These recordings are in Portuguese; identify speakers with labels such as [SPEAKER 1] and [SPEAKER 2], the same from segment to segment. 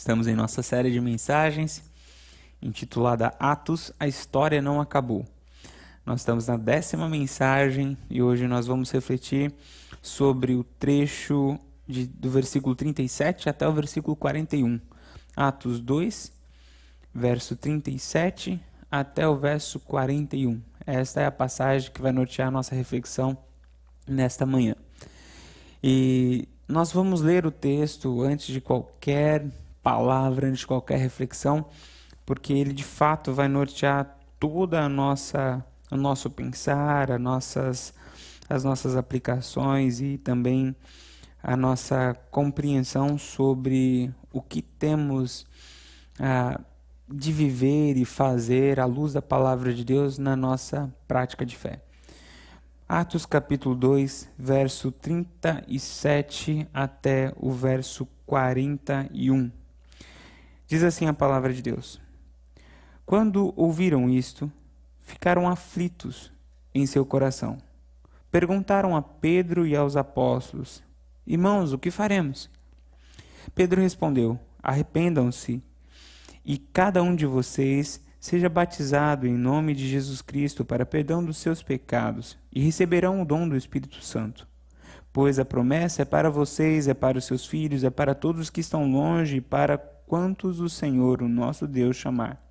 [SPEAKER 1] Estamos em nossa série de mensagens intitulada Atos, a história não acabou. Nós estamos na décima mensagem e hoje nós vamos refletir sobre o trecho de, do versículo 37 até o versículo 41. Atos 2, verso 37 até o verso 41. Esta é a passagem que vai nortear a nossa reflexão nesta manhã. E nós vamos ler o texto antes de qualquer palavra, antes de qualquer reflexão, porque ele de fato vai nortear toda a nossa o nosso pensar, as nossas as nossas aplicações e também a nossa compreensão sobre o que temos ah, de viver e fazer à luz da palavra de Deus na nossa prática de fé. Atos capítulo 2, verso 37 até o verso 41. Diz assim a palavra de Deus: Quando ouviram isto, ficaram aflitos em seu coração. Perguntaram a Pedro e aos apóstolos: Irmãos, o que faremos? Pedro respondeu: Arrependam-se e cada um de vocês seja batizado em nome de Jesus Cristo para perdão dos seus pecados e receberão o dom do Espírito Santo. Pois a promessa é para vocês, é para os seus filhos, é para todos que estão longe e para quantos o Senhor, o nosso Deus, chamar.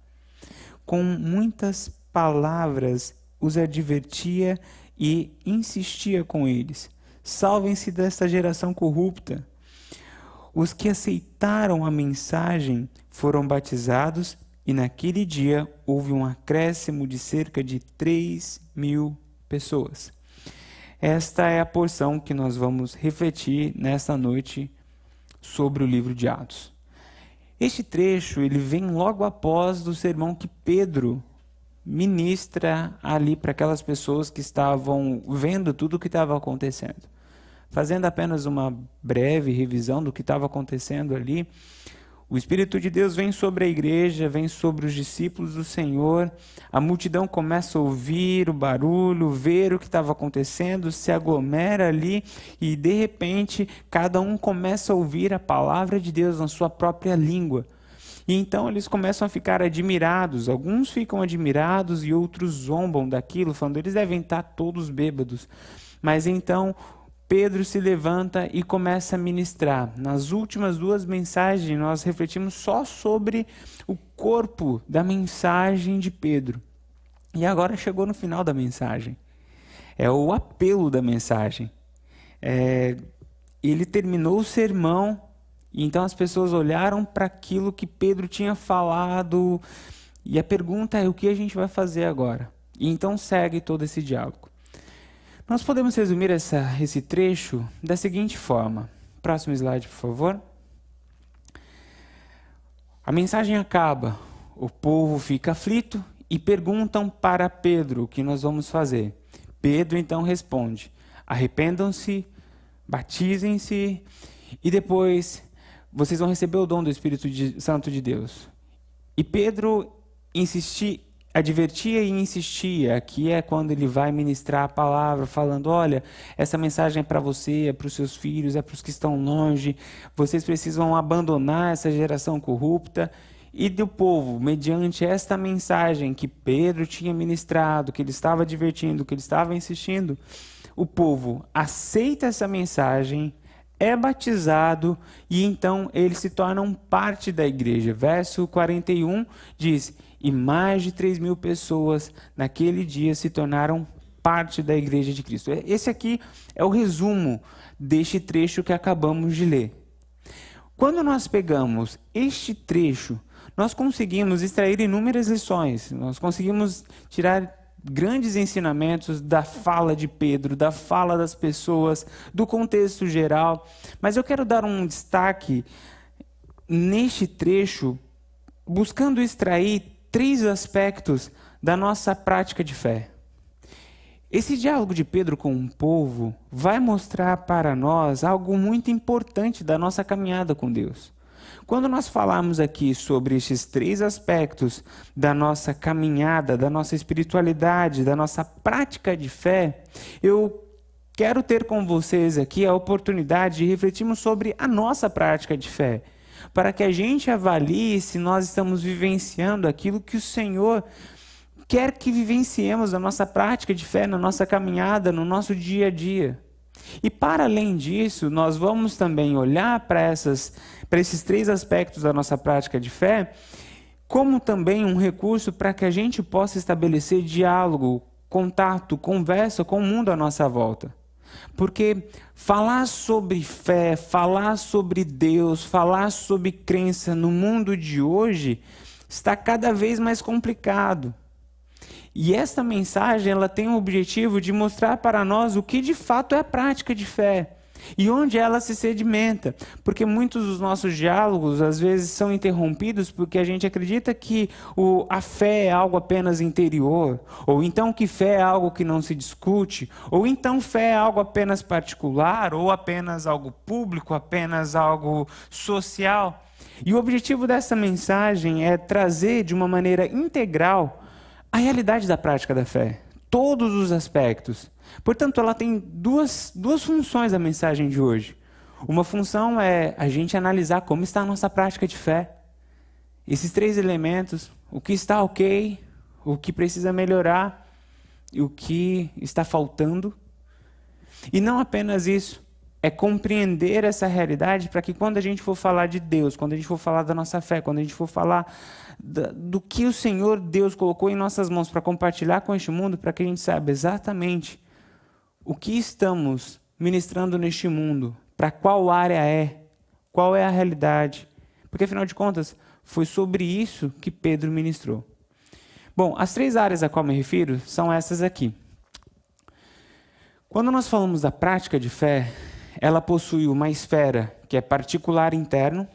[SPEAKER 1] Com muitas palavras os advertia e insistia com eles: Salvem-se desta geração corrupta. Os que aceitaram a mensagem foram batizados e naquele dia houve um acréscimo de cerca de 3 mil pessoas. Esta é a porção que nós vamos refletir nesta noite sobre o livro de Atos. Este trecho ele vem logo após do sermão que Pedro ministra ali para aquelas pessoas que estavam vendo tudo o que estava acontecendo. Fazendo apenas uma breve revisão do que estava acontecendo ali, o Espírito de Deus vem sobre a igreja, vem sobre os discípulos do Senhor. A multidão começa a ouvir o barulho, ver o que estava acontecendo, se aglomera ali e de repente cada um começa a ouvir a palavra de Deus na sua própria língua. E então eles começam a ficar admirados. Alguns ficam admirados e outros zombam daquilo, falando eles devem estar todos bêbados. Mas então Pedro se levanta e começa a ministrar. Nas últimas duas mensagens, nós refletimos só sobre o corpo da mensagem de Pedro. E agora chegou no final da mensagem. É o apelo da mensagem. É, ele terminou o sermão, então as pessoas olharam para aquilo que Pedro tinha falado. E a pergunta é: o que a gente vai fazer agora? E então segue todo esse diálogo. Nós podemos resumir essa, esse trecho da seguinte forma. Próximo slide, por favor. A mensagem acaba, o povo fica aflito e perguntam para Pedro o que nós vamos fazer. Pedro então responde: arrependam-se, batizem-se e depois vocês vão receber o dom do Espírito de, Santo de Deus. E Pedro insistia advertia e insistia, aqui é quando ele vai ministrar a palavra, falando: olha, essa mensagem é para você, é para os seus filhos, é para os que estão longe, vocês precisam abandonar essa geração corrupta. E do povo, mediante esta mensagem que Pedro tinha ministrado, que ele estava advertindo, que ele estava insistindo, o povo aceita essa mensagem, é batizado e então eles se tornam parte da igreja. Verso 41 diz: e mais de 3 mil pessoas naquele dia se tornaram parte da igreja de Cristo. Esse aqui é o resumo deste trecho que acabamos de ler. Quando nós pegamos este trecho, nós conseguimos extrair inúmeras lições, nós conseguimos tirar grandes ensinamentos da fala de Pedro, da fala das pessoas, do contexto geral, mas eu quero dar um destaque neste trecho, buscando extrair três aspectos da nossa prática de fé. Esse diálogo de Pedro com o povo vai mostrar para nós algo muito importante da nossa caminhada com Deus. Quando nós falamos aqui sobre esses três aspectos da nossa caminhada, da nossa espiritualidade, da nossa prática de fé, eu quero ter com vocês aqui a oportunidade de refletirmos sobre a nossa prática de fé. Para que a gente avalie se nós estamos vivenciando aquilo que o Senhor quer que vivenciemos na nossa prática de fé, na nossa caminhada, no nosso dia a dia. E para além disso, nós vamos também olhar para, essas, para esses três aspectos da nossa prática de fé, como também um recurso para que a gente possa estabelecer diálogo, contato, conversa com o mundo à nossa volta. Porque falar sobre fé, falar sobre Deus, falar sobre crença no mundo de hoje está cada vez mais complicado. E esta mensagem ela tem o objetivo de mostrar para nós o que de fato é a prática de fé e onde ela se sedimenta, porque muitos dos nossos diálogos às vezes são interrompidos porque a gente acredita que o, a fé é algo apenas interior, ou então que fé é algo que não se discute, ou então fé é algo apenas particular, ou apenas algo público, apenas algo social. E o objetivo dessa mensagem é trazer de uma maneira integral a realidade da prática da fé, todos os aspectos. Portanto, ela tem duas, duas funções a mensagem de hoje. Uma função é a gente analisar como está a nossa prática de fé. Esses três elementos, o que está ok, o que precisa melhorar e o que está faltando. E não apenas isso, é compreender essa realidade para que quando a gente for falar de Deus, quando a gente for falar da nossa fé, quando a gente for falar do que o Senhor Deus colocou em nossas mãos para compartilhar com este mundo, para que a gente saiba exatamente o que estamos ministrando neste mundo, para qual área é, qual é a realidade. Porque afinal de contas, foi sobre isso que Pedro ministrou. Bom, as três áreas a qual me refiro são essas aqui. Quando nós falamos da prática de fé, ela possui uma esfera que é particular interno.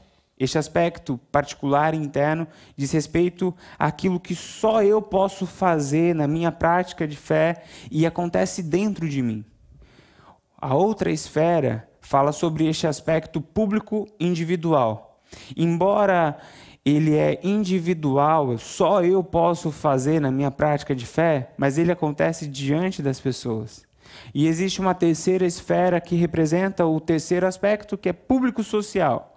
[SPEAKER 1] Este aspecto particular interno diz respeito àquilo que só eu posso fazer na minha prática de fé e acontece dentro de mim. A outra esfera fala sobre este aspecto público individual. Embora ele é individual, só eu posso fazer na minha prática de fé, mas ele acontece diante das pessoas. E existe uma terceira esfera que representa o terceiro aspecto, que é público-social.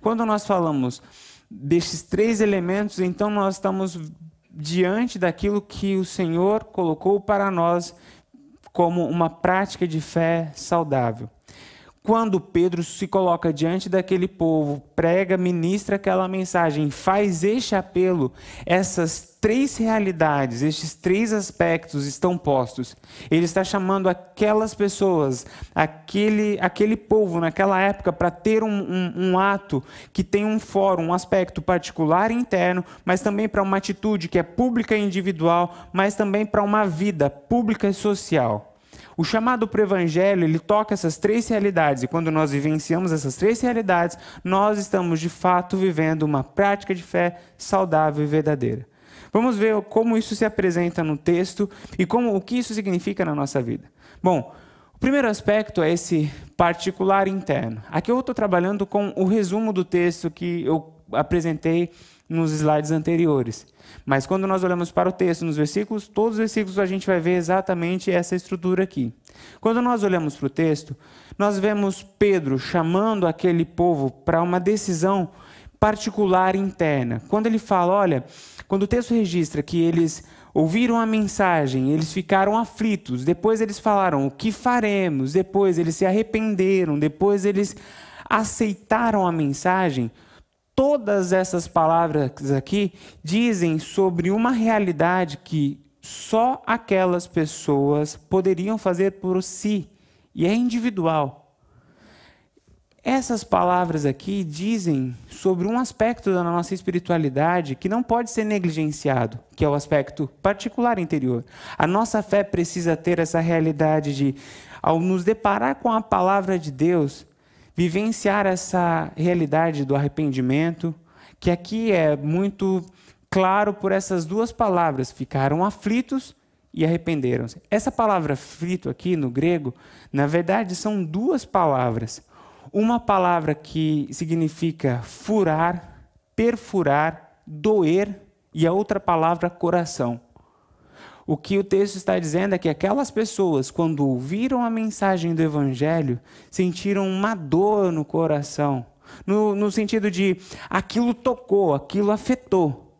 [SPEAKER 1] Quando nós falamos destes três elementos, então nós estamos diante daquilo que o Senhor colocou para nós como uma prática de fé saudável quando Pedro se coloca diante daquele povo, prega, ministra aquela mensagem, faz este apelo, essas três realidades, estes três aspectos estão postos. Ele está chamando aquelas pessoas, aquele, aquele povo naquela época, para ter um, um, um ato que tem um fórum, um aspecto particular e interno, mas também para uma atitude que é pública e individual, mas também para uma vida pública e social. O chamado para o evangelho, ele toca essas três realidades, e quando nós vivenciamos essas três realidades, nós estamos de fato vivendo uma prática de fé saudável e verdadeira. Vamos ver como isso se apresenta no texto e como o que isso significa na nossa vida. Bom, o primeiro aspecto é esse particular interno. Aqui eu estou trabalhando com o resumo do texto que eu apresentei nos slides anteriores. Mas quando nós olhamos para o texto, nos versículos, todos os versículos a gente vai ver exatamente essa estrutura aqui. Quando nós olhamos para o texto, nós vemos Pedro chamando aquele povo para uma decisão particular interna. Quando ele fala, olha, quando o texto registra que eles ouviram a mensagem, eles ficaram aflitos, depois eles falaram, o que faremos? Depois eles se arrependeram, depois eles aceitaram a mensagem. Todas essas palavras aqui dizem sobre uma realidade que só aquelas pessoas poderiam fazer por si, e é individual. Essas palavras aqui dizem sobre um aspecto da nossa espiritualidade que não pode ser negligenciado, que é o aspecto particular interior. A nossa fé precisa ter essa realidade de, ao nos deparar com a palavra de Deus, vivenciar essa realidade do arrependimento, que aqui é muito claro por essas duas palavras: ficaram aflitos e arrependeram-se. Essa palavra aflito aqui no grego, na verdade, são duas palavras. Uma palavra que significa furar, perfurar, doer, e a outra palavra coração. O que o texto está dizendo é que aquelas pessoas, quando ouviram a mensagem do Evangelho, sentiram uma dor no coração, no, no sentido de aquilo tocou, aquilo afetou.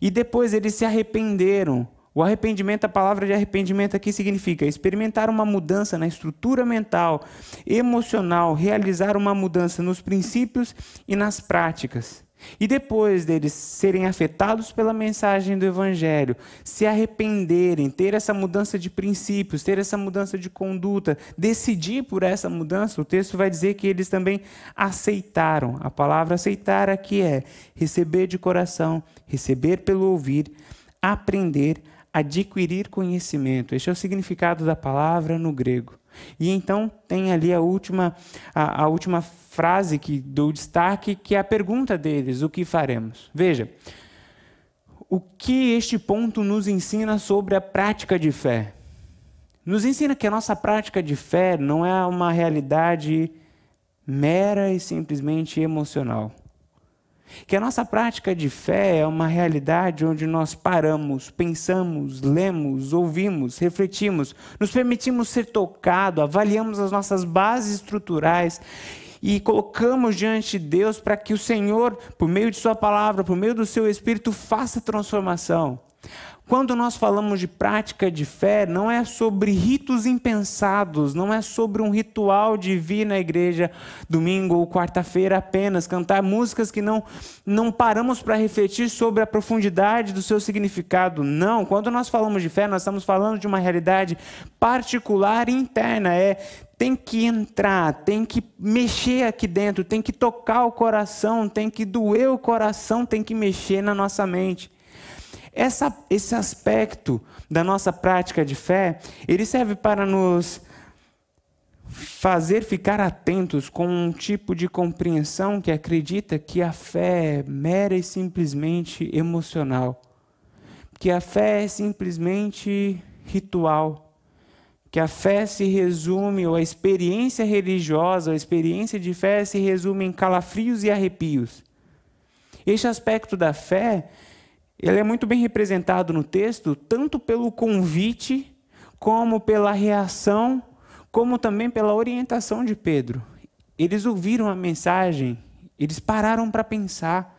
[SPEAKER 1] E depois eles se arrependeram. O arrependimento, a palavra de arrependimento aqui significa experimentar uma mudança na estrutura mental, emocional, realizar uma mudança nos princípios e nas práticas. E depois deles serem afetados pela mensagem do Evangelho, se arrependerem, ter essa mudança de princípios, ter essa mudança de conduta, decidir por essa mudança, o texto vai dizer que eles também aceitaram. A palavra aceitar aqui é receber de coração, receber pelo ouvir, aprender, adquirir conhecimento. Este é o significado da palavra no grego. E então tem ali a última, a, a última frase que dou destaque, que é a pergunta deles: o que faremos? Veja, o que este ponto nos ensina sobre a prática de fé? Nos ensina que a nossa prática de fé não é uma realidade mera e simplesmente emocional. Que a nossa prática de fé é uma realidade onde nós paramos, pensamos, lemos, ouvimos, refletimos, nos permitimos ser tocados, avaliamos as nossas bases estruturais e colocamos diante de Deus para que o Senhor, por meio de Sua palavra, por meio do Seu Espírito, faça transformação. Quando nós falamos de prática de fé, não é sobre ritos impensados, não é sobre um ritual de vir na igreja domingo ou quarta-feira apenas, cantar músicas que não, não paramos para refletir sobre a profundidade do seu significado. Não, quando nós falamos de fé, nós estamos falando de uma realidade particular e interna. É tem que entrar, tem que mexer aqui dentro, tem que tocar o coração, tem que doer o coração, tem que mexer na nossa mente. Essa, esse aspecto da nossa prática de fé, ele serve para nos fazer ficar atentos com um tipo de compreensão que acredita que a fé é mera e simplesmente emocional, que a fé é simplesmente ritual, que a fé se resume, ou a experiência religiosa, a experiência de fé se resume em calafrios e arrepios. Este aspecto da fé ele é muito bem representado no texto, tanto pelo convite, como pela reação, como também pela orientação de Pedro. Eles ouviram a mensagem, eles pararam para pensar.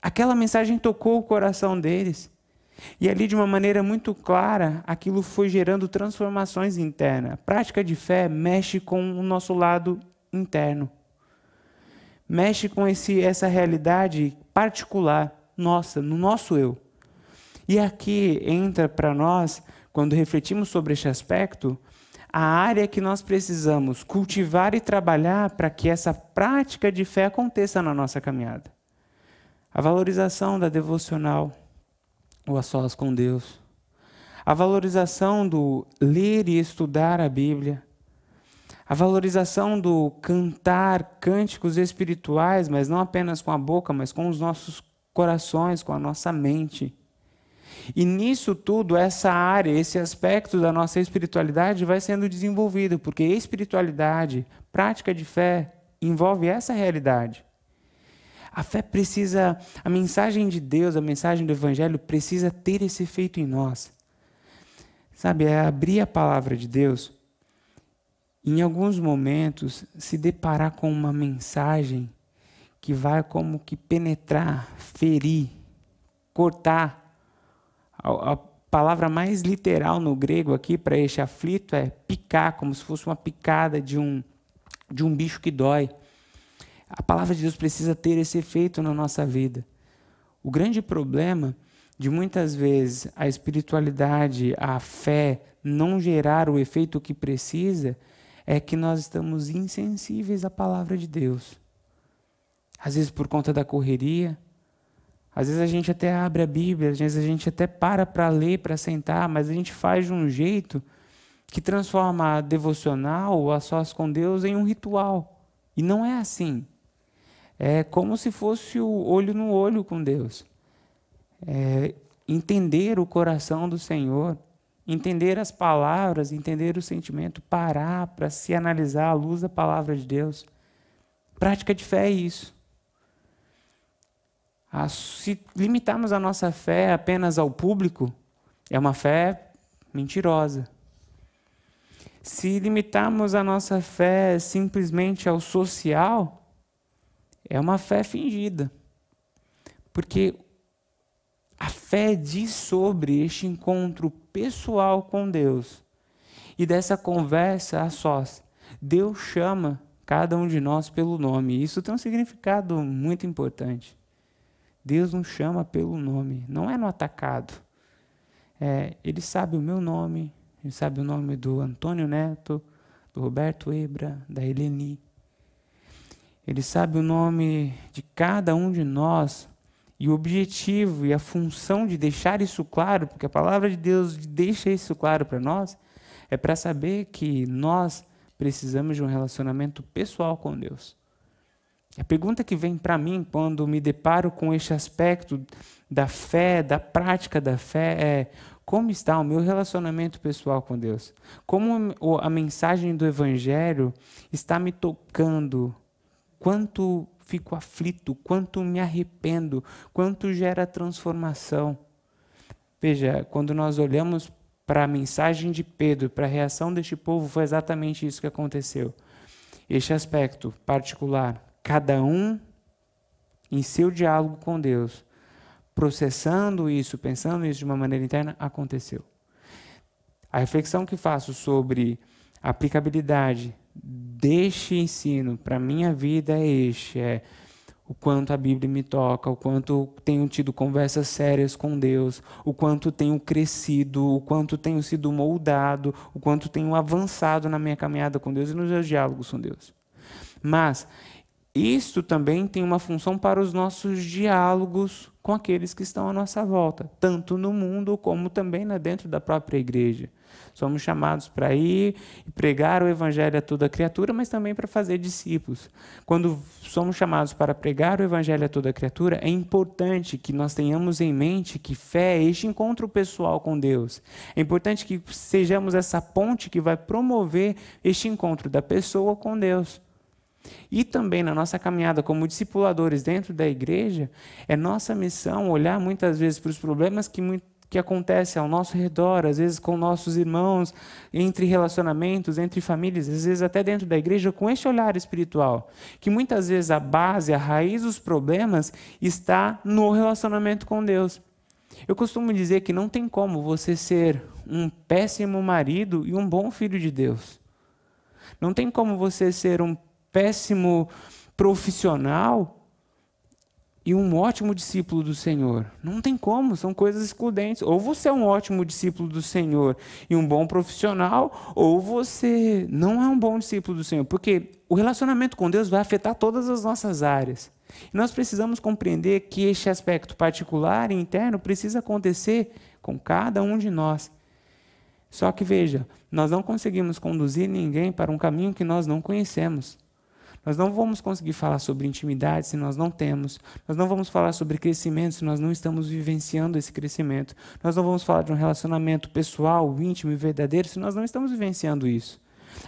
[SPEAKER 1] Aquela mensagem tocou o coração deles. E ali, de uma maneira muito clara, aquilo foi gerando transformações internas. A prática de fé mexe com o nosso lado interno. Mexe com esse, essa realidade particular nossa, no nosso eu. E aqui entra para nós, quando refletimos sobre este aspecto, a área que nós precisamos cultivar e trabalhar para que essa prática de fé aconteça na nossa caminhada. A valorização da devocional, o a sós com Deus. A valorização do ler e estudar a Bíblia. A valorização do cantar cânticos espirituais, mas não apenas com a boca, mas com os nossos corações, com a nossa mente. E nisso tudo, essa área, esse aspecto da nossa espiritualidade vai sendo desenvolvido, porque espiritualidade, prática de fé, envolve essa realidade. A fé precisa, a mensagem de Deus, a mensagem do Evangelho precisa ter esse efeito em nós. Sabe, é abrir a palavra de Deus, em alguns momentos se deparar com uma mensagem que vai como que penetrar, ferir, cortar. A, a palavra mais literal no grego aqui para este aflito é picar, como se fosse uma picada de um, de um bicho que dói. A palavra de Deus precisa ter esse efeito na nossa vida. O grande problema de muitas vezes a espiritualidade, a fé não gerar o efeito que precisa é que nós estamos insensíveis à palavra de Deus às vezes por conta da correria. Às vezes a gente até abre a Bíblia, às vezes a gente até para para ler, para sentar, mas a gente faz de um jeito que transforma a devocional a sós com Deus em um ritual. E não é assim. É como se fosse o olho no olho com Deus. É entender o coração do Senhor, entender as palavras, entender o sentimento, parar para se analisar à luz da palavra de Deus. Prática de fé é isso. Ah, se limitarmos a nossa fé apenas ao público, é uma fé mentirosa. Se limitarmos a nossa fé simplesmente ao social, é uma fé fingida. Porque a fé diz sobre este encontro pessoal com Deus e dessa conversa a sós. Deus chama cada um de nós pelo nome. Isso tem um significado muito importante. Deus nos chama pelo nome, não é no atacado. É, ele sabe o meu nome, ele sabe o nome do Antônio Neto, do Roberto Ebra, da Eleni. Ele sabe o nome de cada um de nós e o objetivo e a função de deixar isso claro, porque a palavra de Deus deixa isso claro para nós, é para saber que nós precisamos de um relacionamento pessoal com Deus. A pergunta que vem para mim quando me deparo com este aspecto da fé, da prática da fé, é como está o meu relacionamento pessoal com Deus? Como a mensagem do Evangelho está me tocando? Quanto fico aflito, quanto me arrependo, quanto gera transformação. Veja, quando nós olhamos para a mensagem de Pedro, para a reação deste povo, foi exatamente isso que aconteceu. Este aspecto particular, cada um em seu diálogo com Deus, processando isso, pensando isso de uma maneira interna, aconteceu. A reflexão que faço sobre a aplicabilidade deste ensino para minha vida é este: é o quanto a Bíblia me toca, o quanto tenho tido conversas sérias com Deus, o quanto tenho crescido, o quanto tenho sido moldado, o quanto tenho avançado na minha caminhada com Deus e nos meus diálogos com Deus. Mas isto também tem uma função para os nossos diálogos com aqueles que estão à nossa volta, tanto no mundo como também dentro da própria igreja. Somos chamados para ir e pregar o evangelho a toda criatura, mas também para fazer discípulos. Quando somos chamados para pregar o evangelho a toda criatura, é importante que nós tenhamos em mente que fé é este encontro pessoal com Deus. É importante que sejamos essa ponte que vai promover este encontro da pessoa com Deus. E também na nossa caminhada como discipuladores dentro da igreja, é nossa missão olhar muitas vezes para os problemas que, que acontecem ao nosso redor, às vezes com nossos irmãos, entre relacionamentos, entre famílias, às vezes até dentro da igreja, com este olhar espiritual. Que muitas vezes a base, a raiz dos problemas está no relacionamento com Deus. Eu costumo dizer que não tem como você ser um péssimo marido e um bom filho de Deus. Não tem como você ser um péssimo profissional e um ótimo discípulo do Senhor. Não tem como, são coisas excludentes. Ou você é um ótimo discípulo do Senhor e um bom profissional, ou você não é um bom discípulo do Senhor, porque o relacionamento com Deus vai afetar todas as nossas áreas. E nós precisamos compreender que este aspecto particular e interno precisa acontecer com cada um de nós. Só que veja, nós não conseguimos conduzir ninguém para um caminho que nós não conhecemos. Nós não vamos conseguir falar sobre intimidade se nós não temos. Nós não vamos falar sobre crescimento se nós não estamos vivenciando esse crescimento. Nós não vamos falar de um relacionamento pessoal, íntimo e verdadeiro se nós não estamos vivenciando isso.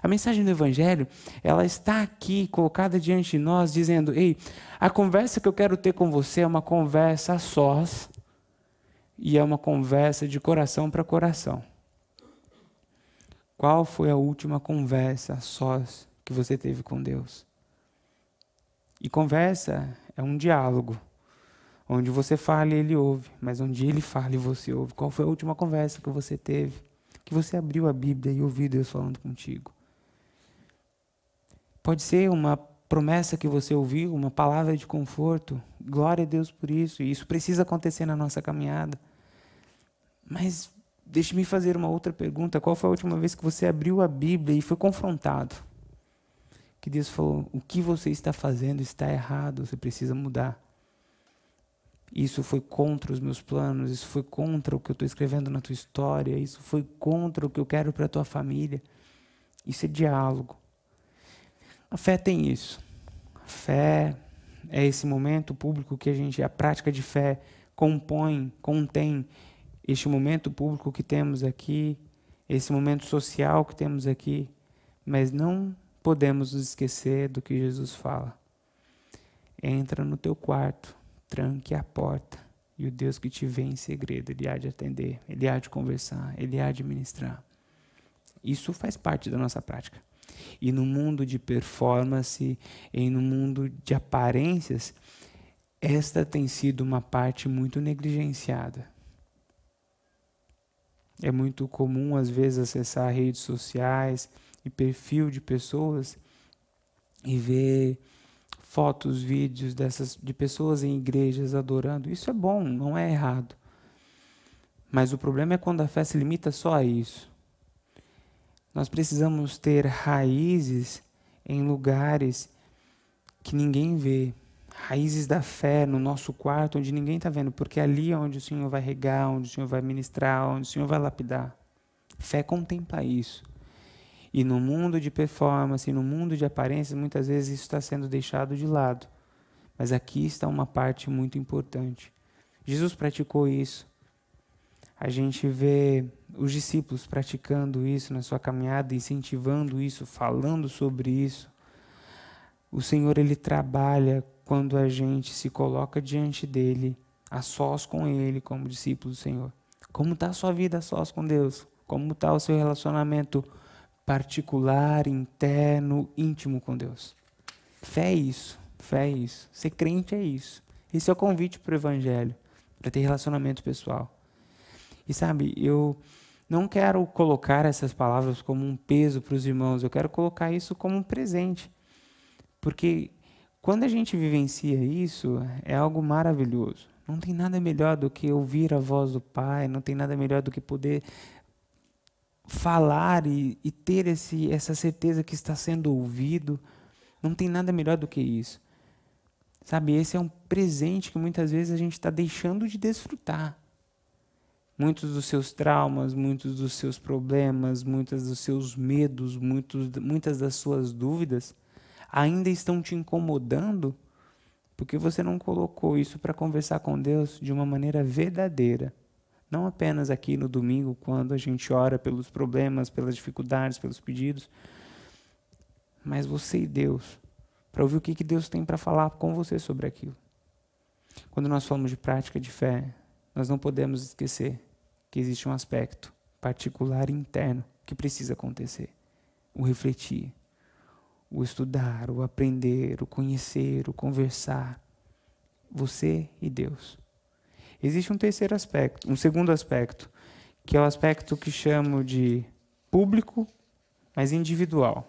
[SPEAKER 1] A mensagem do Evangelho, ela está aqui colocada diante de nós, dizendo: Ei, a conversa que eu quero ter com você é uma conversa a sós e é uma conversa de coração para coração. Qual foi a última conversa a sós que você teve com Deus? E conversa é um diálogo, onde você fala e ele ouve, mas onde ele fala e você ouve. Qual foi a última conversa que você teve? Que você abriu a Bíblia e ouviu Deus falando contigo? Pode ser uma promessa que você ouviu, uma palavra de conforto. Glória a Deus por isso. E isso precisa acontecer na nossa caminhada. Mas deixe-me fazer uma outra pergunta. Qual foi a última vez que você abriu a Bíblia e foi confrontado? Que Deus falou: o que você está fazendo está errado, você precisa mudar. Isso foi contra os meus planos, isso foi contra o que eu estou escrevendo na tua história, isso foi contra o que eu quero para a tua família. Isso é diálogo. A fé tem isso. A fé é esse momento público que a gente, a prática de fé compõe, contém este momento público que temos aqui, esse momento social que temos aqui, mas não podemos nos esquecer do que Jesus fala. Entra no teu quarto, tranque a porta, e o Deus que te vê em segredo, Ele há de atender, Ele há de conversar, Ele há de ministrar. Isso faz parte da nossa prática. E no mundo de performance, e no mundo de aparências, esta tem sido uma parte muito negligenciada. É muito comum, às vezes, acessar redes sociais e perfil de pessoas e ver fotos, vídeos dessas de pessoas em igrejas adorando. Isso é bom, não é errado. Mas o problema é quando a fé se limita só a isso. Nós precisamos ter raízes em lugares que ninguém vê. Raízes da fé no nosso quarto, onde ninguém está vendo, porque ali é onde o Senhor vai regar, onde o Senhor vai ministrar, onde o Senhor vai lapidar. Fé contempla isso. E no mundo de performance, no mundo de aparências, muitas vezes isso está sendo deixado de lado. Mas aqui está uma parte muito importante. Jesus praticou isso. A gente vê os discípulos praticando isso na sua caminhada, incentivando isso, falando sobre isso. O Senhor ele trabalha quando a gente se coloca diante dele, a sós com ele, como discípulo do Senhor. Como está a sua vida a sós com Deus? Como está o seu relacionamento particular, interno, íntimo com Deus? Fé é isso, fé é isso. Ser crente é isso. Esse é o convite para o Evangelho, para ter relacionamento pessoal. E sabe, eu não quero colocar essas palavras como um peso para os irmãos, eu quero colocar isso como um presente. Porque quando a gente vivencia isso, é algo maravilhoso. Não tem nada melhor do que ouvir a voz do Pai, não tem nada melhor do que poder falar e, e ter esse, essa certeza que está sendo ouvido. Não tem nada melhor do que isso. Sabe, esse é um presente que muitas vezes a gente está deixando de desfrutar. Muitos dos seus traumas, muitos dos seus problemas, muitos dos seus medos, muitos, muitas das suas dúvidas ainda estão te incomodando porque você não colocou isso para conversar com Deus de uma maneira verdadeira. Não apenas aqui no domingo, quando a gente ora pelos problemas, pelas dificuldades, pelos pedidos, mas você e Deus, para ouvir o que, que Deus tem para falar com você sobre aquilo. Quando nós falamos de prática de fé, nós não podemos esquecer que existe um aspecto particular interno que precisa acontecer: o refletir, o estudar, o aprender, o conhecer, o conversar. Você e Deus. Existe um terceiro aspecto, um segundo aspecto, que é o aspecto que chamo de público, mas individual.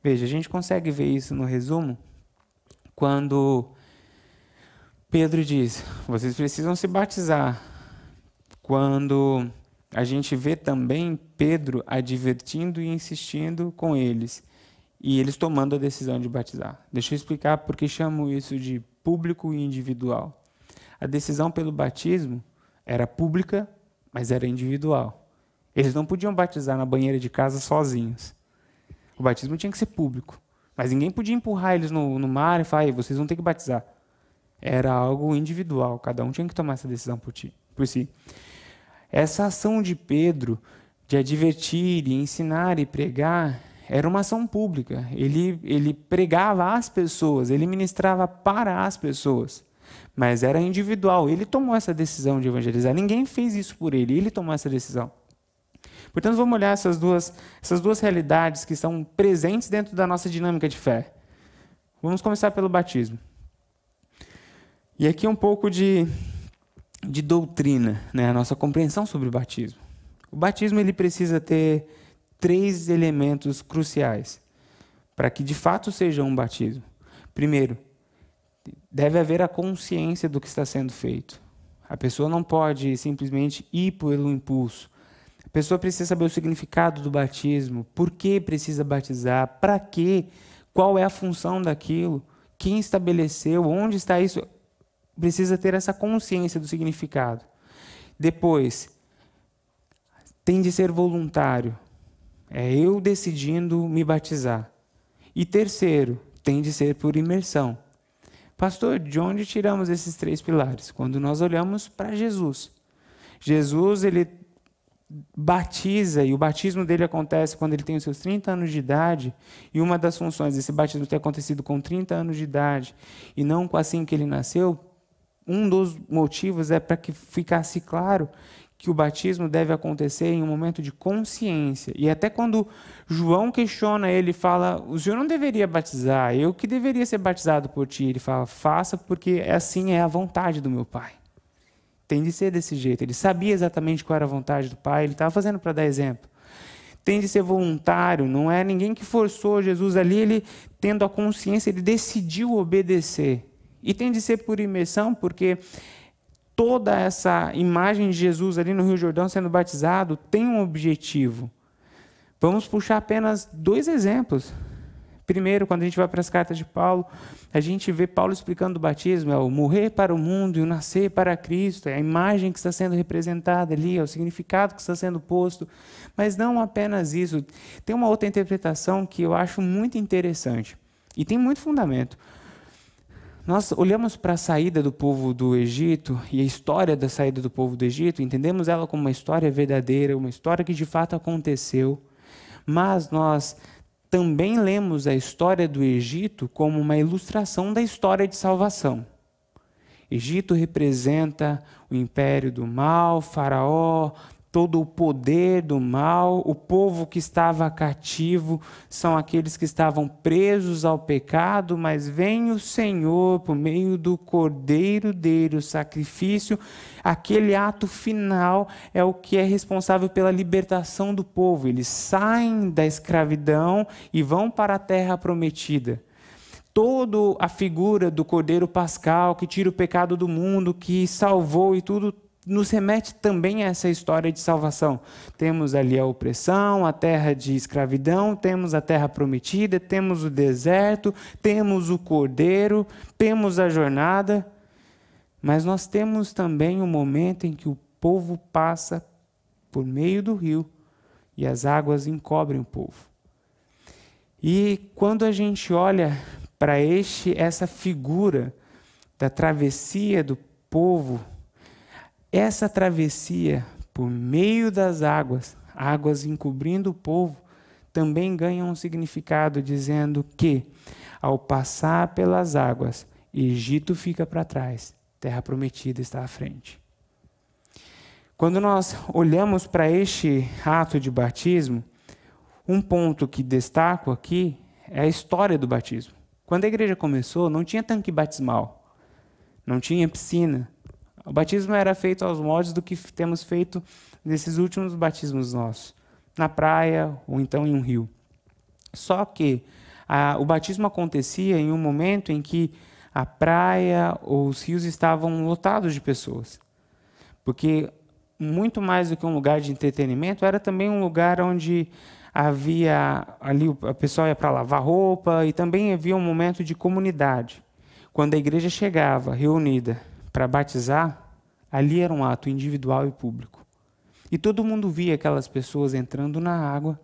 [SPEAKER 1] Veja, a gente consegue ver isso no resumo quando Pedro diz: vocês precisam se batizar. Quando a gente vê também Pedro advertindo e insistindo com eles, e eles tomando a decisão de batizar. Deixa eu explicar porque chamo isso de público e individual. A decisão pelo batismo era pública, mas era individual. Eles não podiam batizar na banheira de casa sozinhos. O batismo tinha que ser público. Mas ninguém podia empurrar eles no, no mar e falar, vocês vão ter que batizar era algo individual, cada um tinha que tomar essa decisão por, ti, por si. Essa ação de Pedro de advertir, e ensinar e pregar era uma ação pública. Ele, ele pregava às pessoas, ele ministrava para as pessoas, mas era individual. Ele tomou essa decisão de evangelizar. Ninguém fez isso por ele, ele tomou essa decisão. Portanto, vamos olhar essas duas, essas duas realidades que estão presentes dentro da nossa dinâmica de fé. Vamos começar pelo batismo. E aqui um pouco de, de doutrina, né? a nossa compreensão sobre o batismo. O batismo ele precisa ter três elementos cruciais para que de fato seja um batismo. Primeiro, deve haver a consciência do que está sendo feito. A pessoa não pode simplesmente ir pelo impulso. A pessoa precisa saber o significado do batismo, por que precisa batizar, para quê, qual é a função daquilo, quem estabeleceu, onde está isso precisa ter essa consciência do significado. Depois, tem de ser voluntário. É eu decidindo me batizar. E terceiro, tem de ser por imersão. Pastor, de onde tiramos esses três pilares? Quando nós olhamos para Jesus. Jesus, ele batiza, e o batismo dele acontece quando ele tem os seus 30 anos de idade, e uma das funções desse batismo ter acontecido com 30 anos de idade, e não assim que ele nasceu, um dos motivos é para que ficasse claro que o batismo deve acontecer em um momento de consciência. E até quando João questiona ele, fala: O senhor não deveria batizar, eu que deveria ser batizado por ti. Ele fala: Faça, porque assim é a vontade do meu pai. Tem de ser desse jeito. Ele sabia exatamente qual era a vontade do pai, ele estava fazendo para dar exemplo. Tem de ser voluntário, não é ninguém que forçou Jesus ali, ele tendo a consciência, ele decidiu obedecer. E tem de ser por imersão, porque toda essa imagem de Jesus ali no Rio Jordão sendo batizado tem um objetivo. Vamos puxar apenas dois exemplos. Primeiro, quando a gente vai para as cartas de Paulo, a gente vê Paulo explicando o batismo, é o morrer para o mundo e o nascer para Cristo, é a imagem que está sendo representada ali, é o significado que está sendo posto. Mas não apenas isso. Tem uma outra interpretação que eu acho muito interessante e tem muito fundamento. Nós olhamos para a saída do povo do Egito e a história da saída do povo do Egito, entendemos ela como uma história verdadeira, uma história que de fato aconteceu, mas nós também lemos a história do Egito como uma ilustração da história de salvação. Egito representa o império do mal, Faraó, todo o poder do mal, o povo que estava cativo são aqueles que estavam presos ao pecado, mas vem o Senhor por meio do cordeiro dele, o sacrifício, aquele ato final é o que é responsável pela libertação do povo. Eles saem da escravidão e vão para a terra prometida toda a figura do Cordeiro Pascal que tira o pecado do mundo, que salvou e tudo nos remete também a essa história de salvação. Temos ali a opressão, a terra de escravidão, temos a terra prometida, temos o deserto, temos o cordeiro, temos a jornada, mas nós temos também o momento em que o povo passa por meio do rio e as águas encobrem o povo. E quando a gente olha para este essa figura da travessia do povo essa travessia por meio das águas, águas encobrindo o povo, também ganha um significado dizendo que, ao passar pelas águas, Egito fica para trás, terra prometida está à frente. Quando nós olhamos para este ato de batismo, um ponto que destaco aqui é a história do batismo. Quando a igreja começou, não tinha tanque batismal, não tinha piscina, o batismo era feito aos moldes do que temos feito nesses últimos batismos nossos, na praia ou então em um rio. Só que a, o batismo acontecia em um momento em que a praia ou os rios estavam lotados de pessoas. Porque muito mais do que um lugar de entretenimento, era também um lugar onde havia ali a pessoa ia para lavar roupa e também havia um momento de comunidade. Quando a igreja chegava reunida para batizar, ali era um ato individual e público. E todo mundo via aquelas pessoas entrando na água,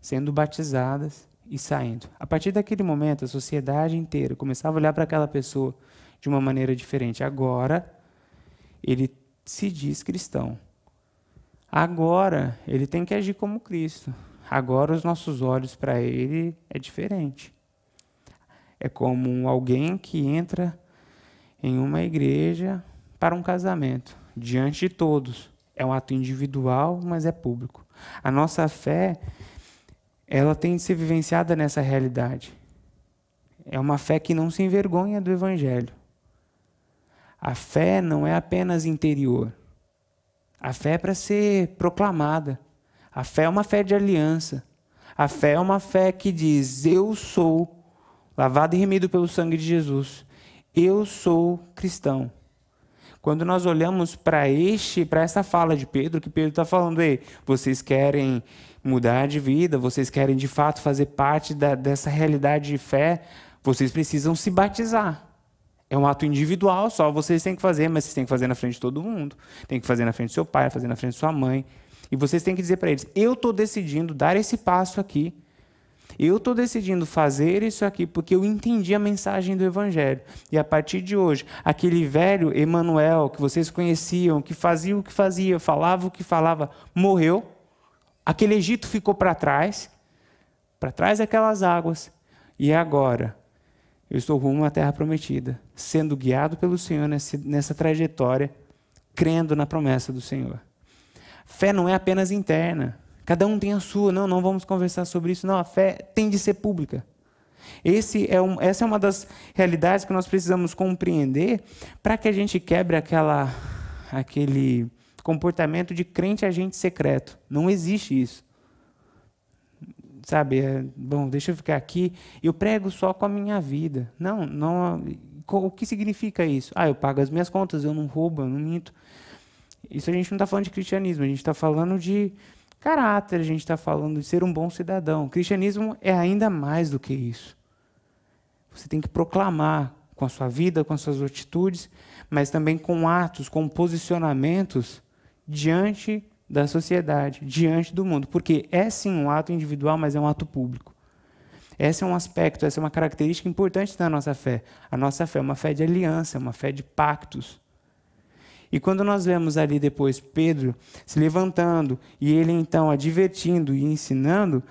[SPEAKER 1] sendo batizadas e saindo. A partir daquele momento, a sociedade inteira começava a olhar para aquela pessoa de uma maneira diferente. Agora, ele se diz cristão. Agora, ele tem que agir como Cristo. Agora, os nossos olhos para ele é diferente. É como alguém que entra em uma igreja para um casamento, diante de todos. É um ato individual, mas é público. A nossa fé, ela tem de ser vivenciada nessa realidade. É uma fé que não se envergonha do evangelho. A fé não é apenas interior. A fé é para ser proclamada. A fé é uma fé de aliança. A fé é uma fé que diz: Eu sou lavado e remido pelo sangue de Jesus. Eu sou cristão. Quando nós olhamos para este, para essa fala de Pedro, que Pedro está falando, Ei, vocês querem mudar de vida, vocês querem de fato fazer parte da, dessa realidade de fé, vocês precisam se batizar. É um ato individual, só vocês têm que fazer, mas vocês têm que fazer na frente de todo mundo. Tem que fazer na frente do seu pai, fazer na frente de sua mãe. E vocês têm que dizer para eles: eu estou decidindo dar esse passo aqui eu estou decidindo fazer isso aqui porque eu entendi a mensagem do Evangelho. E a partir de hoje, aquele velho Emanuel que vocês conheciam, que fazia o que fazia, falava o que falava, morreu. Aquele Egito ficou para trás, para trás daquelas águas. E agora, eu estou rumo à terra prometida, sendo guiado pelo Senhor nessa, nessa trajetória, crendo na promessa do Senhor. Fé não é apenas interna. Cada um tem a sua. Não, não vamos conversar sobre isso. Não, a fé tem de ser pública. É um, essa é uma das realidades que nós precisamos compreender para que a gente quebre aquela, aquele comportamento de crente agente secreto. Não existe isso. Sabe, é, bom, deixa eu ficar aqui, eu prego só com a minha vida. Não, não. O que significa isso? Ah, eu pago as minhas contas, eu não roubo, eu não minto. Isso a gente não está falando de cristianismo, a gente está falando de caráter, a gente está falando de ser um bom cidadão. O cristianismo é ainda mais do que isso. Você tem que proclamar com a sua vida, com as suas atitudes, mas também com atos, com posicionamentos diante da sociedade, diante do mundo. Porque é sim um ato individual, mas é um ato público. Esse é um aspecto, essa é uma característica importante da nossa fé. A nossa fé é uma fé de aliança, é uma fé de pactos. E quando nós vemos ali depois Pedro se levantando e ele então advertindo e ensinando,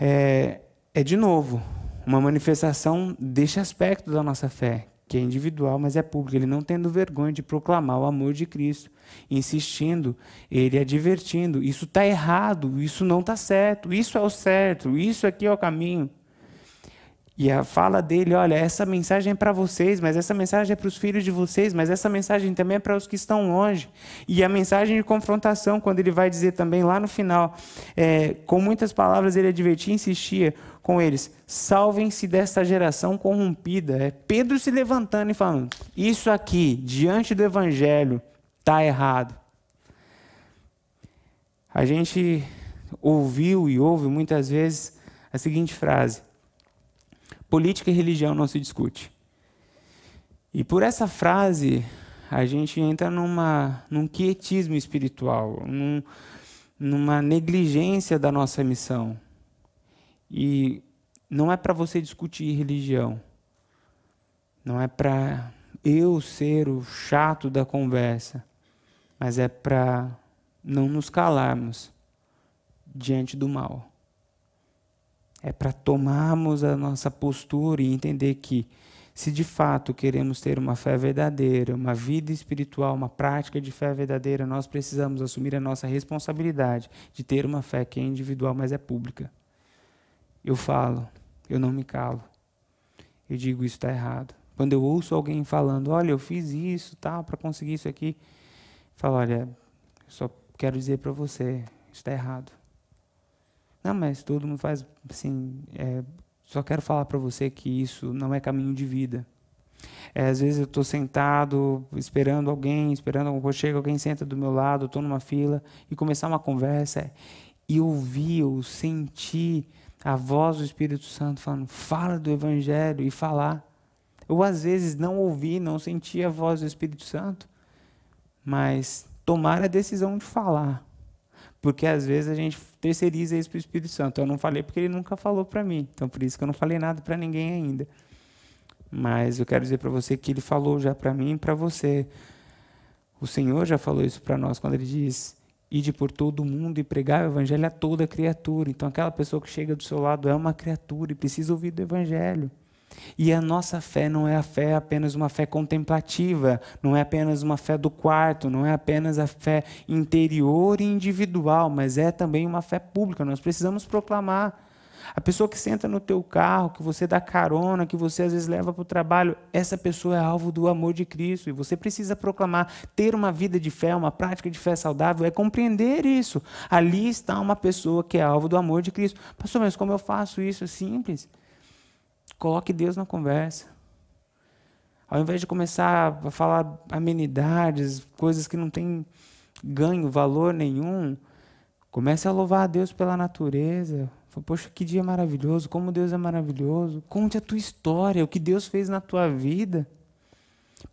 [SPEAKER 1] é, é de novo uma manifestação deste aspecto da nossa fé, que é individual, mas é público. Ele não tendo vergonha de proclamar o amor de Cristo, insistindo, ele advertindo: isso está errado, isso não está certo, isso é o certo, isso aqui é o caminho. E a fala dele, olha, essa mensagem é para vocês, mas essa mensagem é para os filhos de vocês, mas essa mensagem também é para os que estão longe. E a mensagem de confrontação, quando ele vai dizer também lá no final, é, com muitas palavras ele advertia e insistia com eles: salvem-se desta geração corrompida. É Pedro se levantando e falando: isso aqui, diante do evangelho, está errado. A gente ouviu e ouve muitas vezes a seguinte frase política e religião não se discute. E por essa frase, a gente entra numa, num quietismo espiritual, num, numa negligência da nossa missão. E não é para você discutir religião. Não é para eu ser o chato da conversa, mas é para não nos calarmos diante do mal é para tomarmos a nossa postura e entender que, se de fato queremos ter uma fé verdadeira, uma vida espiritual, uma prática de fé verdadeira, nós precisamos assumir a nossa responsabilidade de ter uma fé que é individual, mas é pública. Eu falo, eu não me calo. Eu digo isso está errado. Quando eu ouço alguém falando, olha, eu fiz isso, tal, para conseguir isso aqui, falo, olha, eu só quero dizer para você, está errado. Não, mas todo mundo faz assim. É, só quero falar para você que isso não é caminho de vida. É, às vezes eu estou sentado esperando alguém, esperando algum chega alguém senta do meu lado, estou numa fila e começar uma conversa e ouvir ou sentir a voz do Espírito Santo falando, fala do Evangelho e falar. Ou às vezes não ouvir, não sentir a voz do Espírito Santo, mas tomar a decisão de falar. Porque às vezes a gente terceiriza isso para o Espírito Santo. Eu não falei porque ele nunca falou para mim. Então por isso que eu não falei nada para ninguém ainda. Mas eu quero dizer para você que ele falou já para mim e para você. O Senhor já falou isso para nós quando ele diz: Ide por todo o mundo e pregar o evangelho a toda criatura. Então aquela pessoa que chega do seu lado é uma criatura e precisa ouvir do evangelho. E a nossa fé não é a fé apenas uma fé contemplativa, não é apenas uma fé do quarto, não é apenas a fé interior e individual, mas é também uma fé pública. Nós precisamos proclamar. A pessoa que senta no teu carro, que você dá carona, que você às vezes leva para o trabalho, essa pessoa é alvo do amor de Cristo. E você precisa proclamar. Ter uma vida de fé, uma prática de fé saudável, é compreender isso. Ali está uma pessoa que é alvo do amor de Cristo. Pastor, mas como eu faço isso? É simples. Coloque Deus na conversa. Ao invés de começar a falar amenidades, coisas que não têm ganho, valor nenhum, comece a louvar a Deus pela natureza. Poxa, que dia maravilhoso, como Deus é maravilhoso. Conte a tua história, o que Deus fez na tua vida.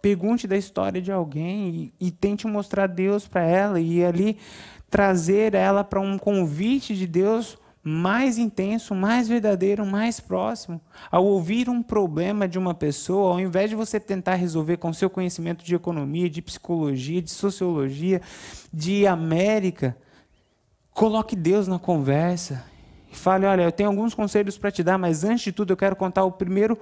[SPEAKER 1] Pergunte da história de alguém e, e tente mostrar Deus para ela e ali trazer ela para um convite de Deus mais intenso, mais verdadeiro, mais próximo. Ao ouvir um problema de uma pessoa, ao invés de você tentar resolver com seu conhecimento de economia, de psicologia, de sociologia, de América, coloque Deus na conversa fale: olha, eu tenho alguns conselhos para te dar, mas antes de tudo eu quero contar o primeiro,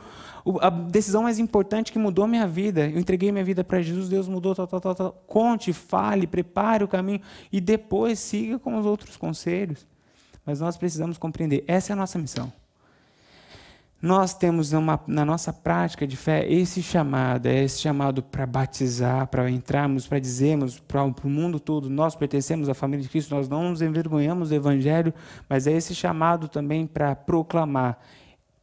[SPEAKER 1] a decisão mais importante que mudou minha vida. Eu entreguei minha vida para Jesus, Deus mudou, tal, tal, tal, tal. Conte, fale, prepare o caminho e depois siga com os outros conselhos. Mas nós precisamos compreender: essa é a nossa missão. Nós temos uma, na nossa prática de fé esse chamado, é esse chamado para batizar, para entrarmos, para dizermos para o mundo todo, nós pertencemos à família de Cristo, nós não nos envergonhamos do Evangelho, mas é esse chamado também para proclamar.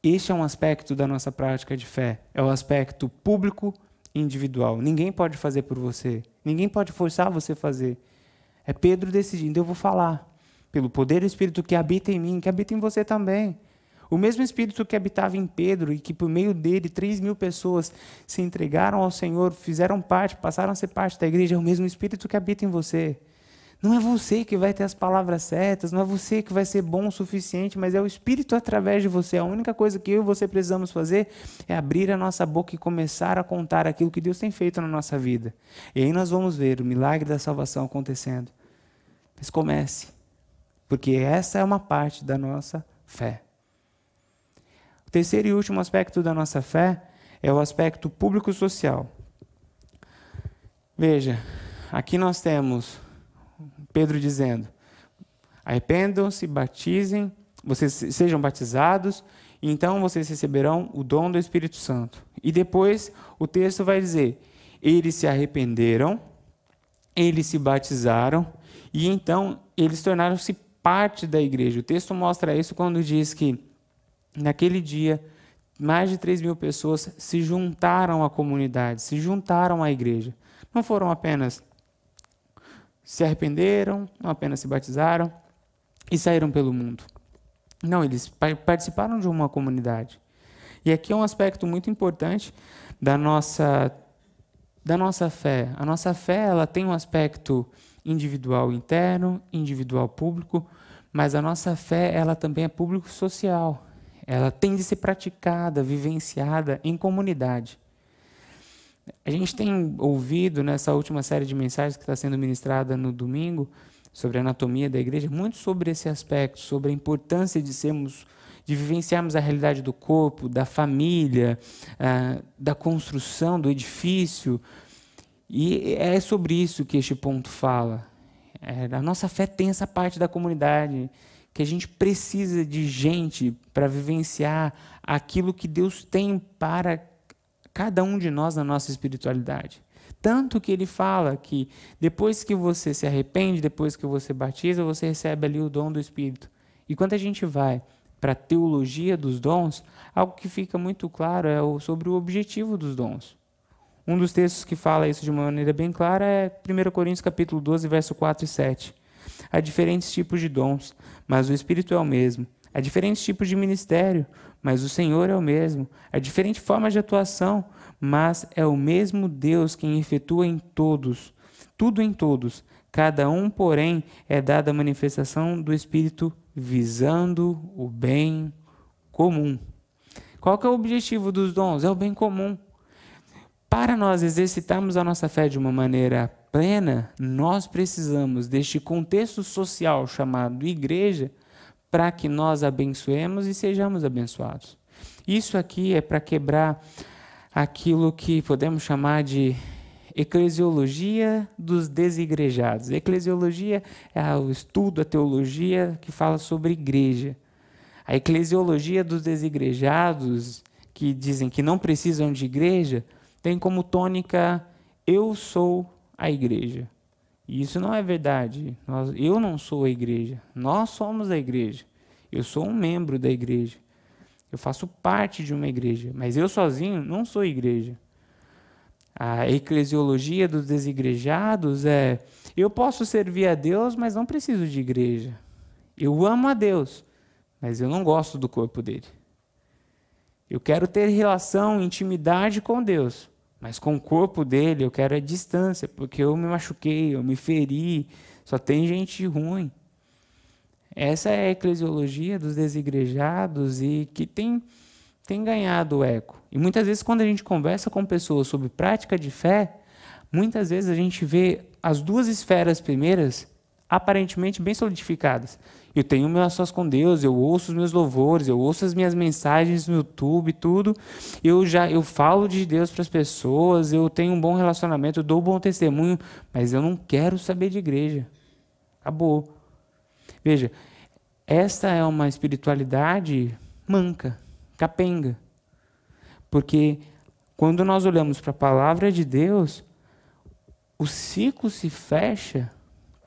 [SPEAKER 1] Este é um aspecto da nossa prática de fé, é o aspecto público e individual. Ninguém pode fazer por você, ninguém pode forçar você a fazer. É Pedro decidindo, eu vou falar, pelo poder do Espírito que habita em mim, que habita em você também. O mesmo Espírito que habitava em Pedro e que por meio dele três mil pessoas se entregaram ao Senhor, fizeram parte, passaram a ser parte da igreja, é o mesmo Espírito que habita em você. Não é você que vai ter as palavras certas, não é você que vai ser bom o suficiente, mas é o Espírito através de você. A única coisa que eu e você precisamos fazer é abrir a nossa boca e começar a contar aquilo que Deus tem feito na nossa vida. E aí nós vamos ver o milagre da salvação acontecendo. Mas comece, porque essa é uma parte da nossa fé terceiro e último aspecto da nossa fé é o aspecto público-social. Veja, aqui nós temos Pedro dizendo: arrependam-se, batizem, vocês sejam batizados, e então vocês receberão o dom do Espírito Santo. E depois o texto vai dizer: eles se arrependeram, eles se batizaram, e então eles tornaram-se parte da igreja. O texto mostra isso quando diz que Naquele dia, mais de 3 mil pessoas se juntaram à comunidade, se juntaram à igreja. Não foram apenas se arrependeram, não apenas se batizaram e saíram pelo mundo. Não, eles participaram de uma comunidade. E aqui é um aspecto muito importante da nossa da nossa fé. A nossa fé, ela tem um aspecto individual interno, individual público, mas a nossa fé, ela também é público social ela tem de ser praticada, vivenciada em comunidade. A gente tem ouvido nessa última série de mensagens que está sendo ministrada no domingo sobre a anatomia da igreja, muito sobre esse aspecto, sobre a importância de sermos, de vivenciarmos a realidade do corpo, da família, ah, da construção do edifício. E é sobre isso que este ponto fala. É, a nossa fé tem essa parte da comunidade que a gente precisa de gente para vivenciar aquilo que Deus tem para cada um de nós na nossa espiritualidade. Tanto que ele fala que depois que você se arrepende, depois que você batiza, você recebe ali o dom do Espírito. E quando a gente vai para a teologia dos dons, algo que fica muito claro é sobre o objetivo dos dons. Um dos textos que fala isso de uma maneira bem clara é 1 Coríntios capítulo 12, verso 4 e 7. Há diferentes tipos de dons, mas o Espírito é o mesmo. Há diferentes tipos de ministério, mas o Senhor é o mesmo. Há diferentes formas de atuação, mas é o mesmo Deus quem efetua em todos, tudo em todos. Cada um, porém, é dada a manifestação do Espírito visando o bem comum. Qual é o objetivo dos dons? É o bem comum. Para nós exercitarmos a nossa fé de uma maneira plena, nós precisamos deste contexto social chamado igreja para que nós abençoemos e sejamos abençoados. Isso aqui é para quebrar aquilo que podemos chamar de eclesiologia dos desigrejados. Eclesiologia é o estudo, a teologia que fala sobre igreja. A eclesiologia dos desigrejados, que dizem que não precisam de igreja, tem como tônica eu sou a igreja. E isso não é verdade. Nós, eu não sou a igreja. Nós somos a igreja. Eu sou um membro da igreja. Eu faço parte de uma igreja. Mas eu sozinho não sou igreja. A eclesiologia dos desigrejados é: eu posso servir a Deus, mas não preciso de igreja. Eu amo a Deus, mas eu não gosto do corpo dele. Eu quero ter relação, intimidade com Deus, mas com o corpo dele eu quero a distância, porque eu me machuquei, eu me feri, só tem gente ruim. Essa é a eclesiologia dos desigrejados e que tem, tem ganhado eco. E muitas vezes, quando a gente conversa com pessoas sobre prática de fé, muitas vezes a gente vê as duas esferas primeiras aparentemente bem solidificadas. Eu tenho meus sós com Deus, eu ouço os meus louvores, eu ouço as minhas mensagens no YouTube, tudo. Eu já eu falo de Deus para as pessoas, eu tenho um bom relacionamento, eu dou um bom testemunho, mas eu não quero saber de igreja. Acabou. Veja, esta é uma espiritualidade manca, capenga. Porque quando nós olhamos para a palavra de Deus, o ciclo se fecha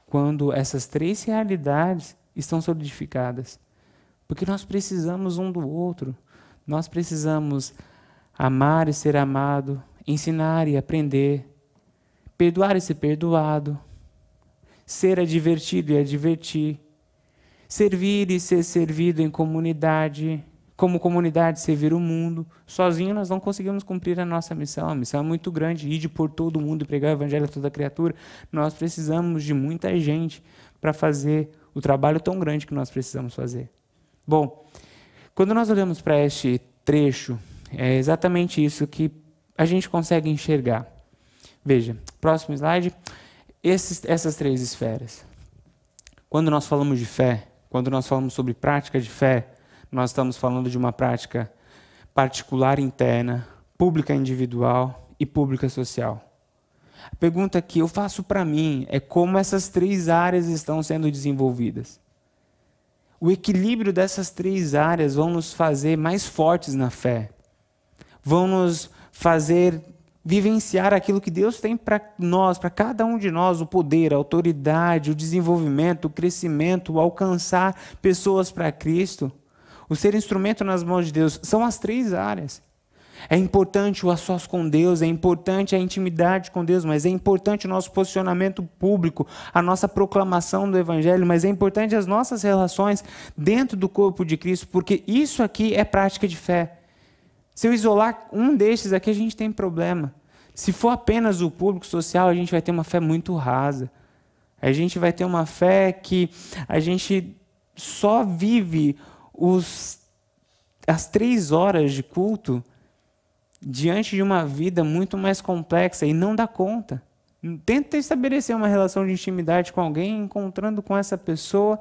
[SPEAKER 1] quando essas três realidades estão solidificadas. Porque nós precisamos um do outro. Nós precisamos amar e ser amado, ensinar e aprender, perdoar e ser perdoado, ser advertido e advertir, servir e ser servido em comunidade, como comunidade servir o mundo. Sozinho nós não conseguimos cumprir a nossa missão. A missão é muito grande, ir por todo mundo e pregar o evangelho a toda criatura. Nós precisamos de muita gente para fazer o trabalho tão grande que nós precisamos fazer. Bom, quando nós olhamos para este trecho, é exatamente isso que a gente consegue enxergar. Veja, próximo slide. Esses, essas três esferas. Quando nós falamos de fé, quando nós falamos sobre prática de fé, nós estamos falando de uma prática particular interna, pública individual e pública social. A pergunta que eu faço para mim é como essas três áreas estão sendo desenvolvidas. O equilíbrio dessas três áreas vão nos fazer mais fortes na fé, vão nos fazer vivenciar aquilo que Deus tem para nós, para cada um de nós, o poder, a autoridade, o desenvolvimento, o crescimento, o alcançar pessoas para Cristo o ser instrumento nas mãos de Deus, são as três áreas. É importante o a sós com Deus, é importante a intimidade com Deus, mas é importante o nosso posicionamento público, a nossa proclamação do Evangelho, mas é importante as nossas relações dentro do corpo de Cristo, porque isso aqui é prática de fé. Se eu isolar um destes aqui, a gente tem problema. Se for apenas o público social, a gente vai ter uma fé muito rasa. A gente vai ter uma fé que a gente só vive os, as três horas de culto diante de uma vida muito mais complexa e não dá conta. Tenta estabelecer uma relação de intimidade com alguém, encontrando com essa pessoa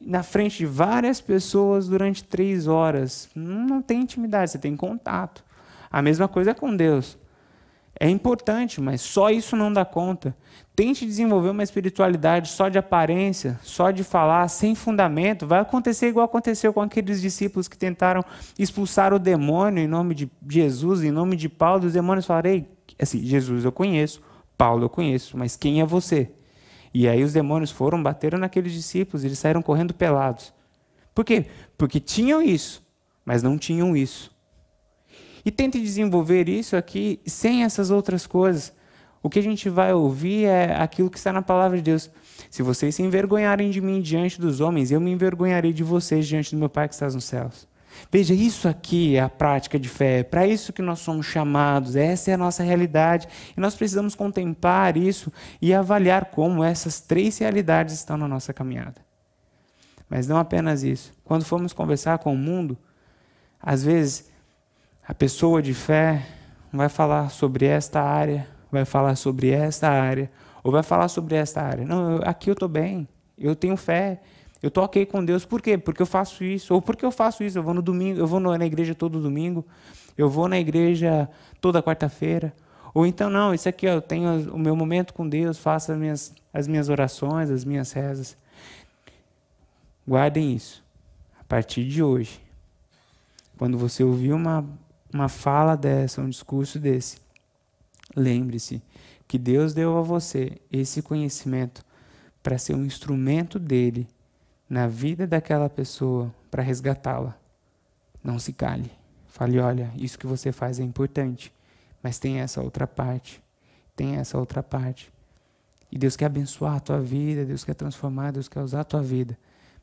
[SPEAKER 1] na frente de várias pessoas durante três horas. Não tem intimidade, você tem contato. A mesma coisa é com Deus. É importante, mas só isso não dá conta. Tente desenvolver uma espiritualidade só de aparência, só de falar, sem fundamento. Vai acontecer igual aconteceu com aqueles discípulos que tentaram expulsar o demônio em nome de Jesus, em nome de Paulo. Os demônios falaram: Ei, assim, Jesus eu conheço, Paulo eu conheço, mas quem é você? E aí os demônios foram, bateram naqueles discípulos, eles saíram correndo pelados. Por quê? Porque tinham isso, mas não tinham isso. E tente desenvolver isso aqui sem essas outras coisas. O que a gente vai ouvir é aquilo que está na palavra de Deus. Se vocês se envergonharem de mim diante dos homens, eu me envergonharei de vocês diante do meu Pai que está nos céus. Veja, isso aqui é a prática de fé, é para isso que nós somos chamados, essa é a nossa realidade. E nós precisamos contemplar isso e avaliar como essas três realidades estão na nossa caminhada. Mas não apenas isso. Quando formos conversar com o mundo, às vezes a pessoa de fé vai falar sobre esta área, vai falar sobre esta área, ou vai falar sobre esta área. Não, aqui eu estou bem, eu tenho fé, eu estou ok com Deus. Por quê? Porque eu faço isso. Ou porque eu faço isso? Eu vou no domingo, eu vou na igreja todo domingo, eu vou na igreja toda quarta-feira. Ou então, não, isso aqui eu tenho o meu momento com Deus, faço as minhas, as minhas orações, as minhas rezas. Guardem isso. A partir de hoje, quando você ouvir uma uma fala dessa, um discurso desse, lembre-se que Deus deu a você esse conhecimento para ser um instrumento dele na vida daquela pessoa para resgatá-la. Não se cale. Fale, olha, isso que você faz é importante, mas tem essa outra parte. Tem essa outra parte. E Deus quer abençoar a tua vida, Deus quer transformar, Deus quer usar a tua vida.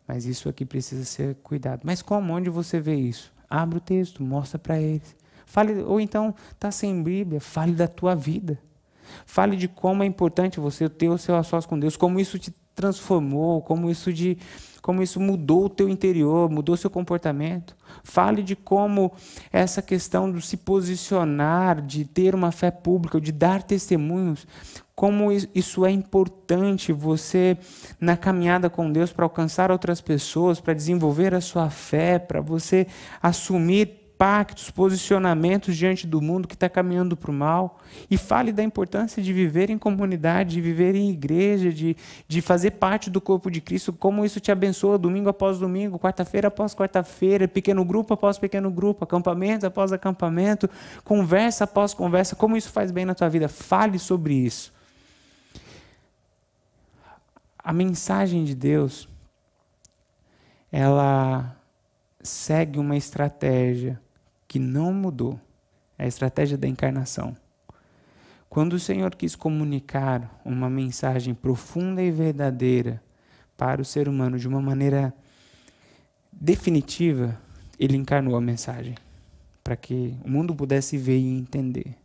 [SPEAKER 1] Mas isso aqui precisa ser cuidado. Mas como? Onde você vê isso? Abre o texto, mostra para eles. Fale, ou então, está sem Bíblia, fale da tua vida. Fale de como é importante você ter o seu a com Deus, como isso te transformou, como isso de como isso mudou o teu interior, mudou o seu comportamento. Fale de como essa questão de se posicionar, de ter uma fé pública, de dar testemunhos, como isso é importante você na caminhada com Deus para alcançar outras pessoas, para desenvolver a sua fé, para você assumir pactos, posicionamentos diante do mundo que está caminhando para o mal. E fale da importância de viver em comunidade, de viver em igreja, de, de fazer parte do corpo de Cristo, como isso te abençoa domingo após domingo, quarta-feira após quarta-feira, pequeno grupo após pequeno grupo, acampamento após acampamento, conversa após conversa, como isso faz bem na tua vida. Fale sobre isso. A mensagem de Deus, ela segue uma estratégia que não mudou é a estratégia da encarnação. Quando o Senhor quis comunicar uma mensagem profunda e verdadeira para o ser humano de uma maneira definitiva, ele encarnou a mensagem para que o mundo pudesse ver e entender.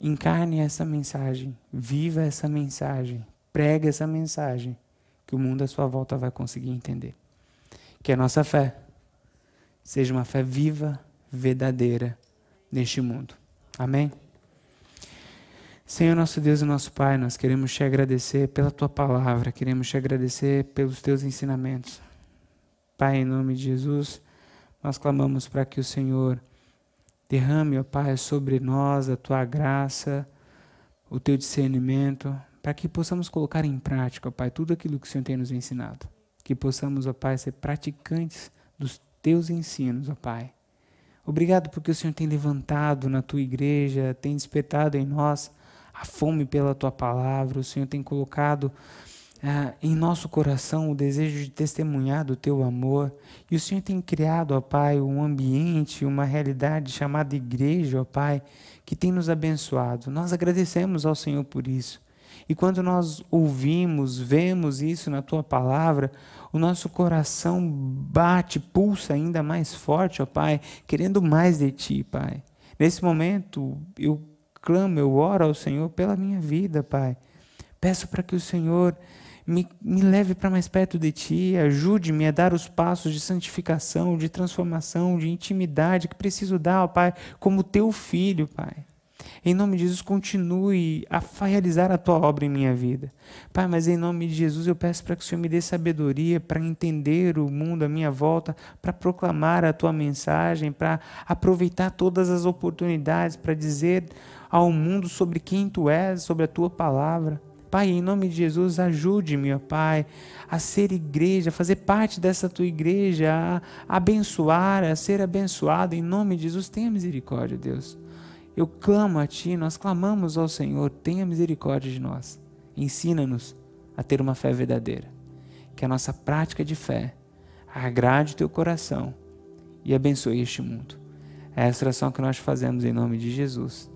[SPEAKER 1] Encarne essa mensagem, viva essa mensagem, pregue essa mensagem, que o mundo à sua volta vai conseguir entender. Que a nossa fé seja uma fé viva, verdadeira neste mundo. Amém? Senhor nosso Deus e nosso Pai, nós queremos te agradecer pela tua palavra, queremos te agradecer pelos teus ensinamentos. Pai, em nome de Jesus, nós clamamos para que o Senhor derrame, ó Pai, sobre nós a tua graça, o teu discernimento, para que possamos colocar em prática, ó Pai, tudo aquilo que o Senhor tem nos ensinado. Que possamos, ó Pai, ser praticantes dos teus ensinos, ó Pai Obrigado porque o Senhor tem levantado na tua igreja, tem despertado em nós a fome pela tua palavra, o Senhor tem colocado ah, em nosso coração o desejo de testemunhar do teu amor. E o Senhor tem criado, ó Pai, um ambiente, uma realidade chamada igreja, ó Pai, que tem nos abençoado. Nós agradecemos ao Senhor por isso. E quando nós ouvimos, vemos isso na tua palavra, o nosso coração bate, pulsa ainda mais forte, ó Pai, querendo mais de ti, Pai. Nesse momento, eu clamo, eu oro ao Senhor pela minha vida, Pai. Peço para que o Senhor me, me leve para mais perto de Ti, ajude-me a dar os passos de santificação, de transformação, de intimidade que preciso dar, ó Pai, como Teu filho, Pai. Em nome de Jesus, continue a realizar a tua obra em minha vida. Pai, mas em nome de Jesus eu peço para que o Senhor me dê sabedoria para entender o mundo à minha volta, para proclamar a tua mensagem, para aproveitar todas as oportunidades para dizer ao mundo sobre quem tu és, sobre a tua palavra. Pai, em nome de Jesus, ajude-me, ó Pai, a ser igreja, a fazer parte dessa tua igreja, a abençoar, a ser abençoado. Em nome de Jesus, tenha misericórdia, Deus. Eu clamo a Ti, nós clamamos ao Senhor, tenha misericórdia de nós. Ensina-nos a ter uma fé verdadeira. Que a nossa prática de fé agrade o Teu coração e abençoe este mundo. É a oração que nós fazemos em nome de Jesus.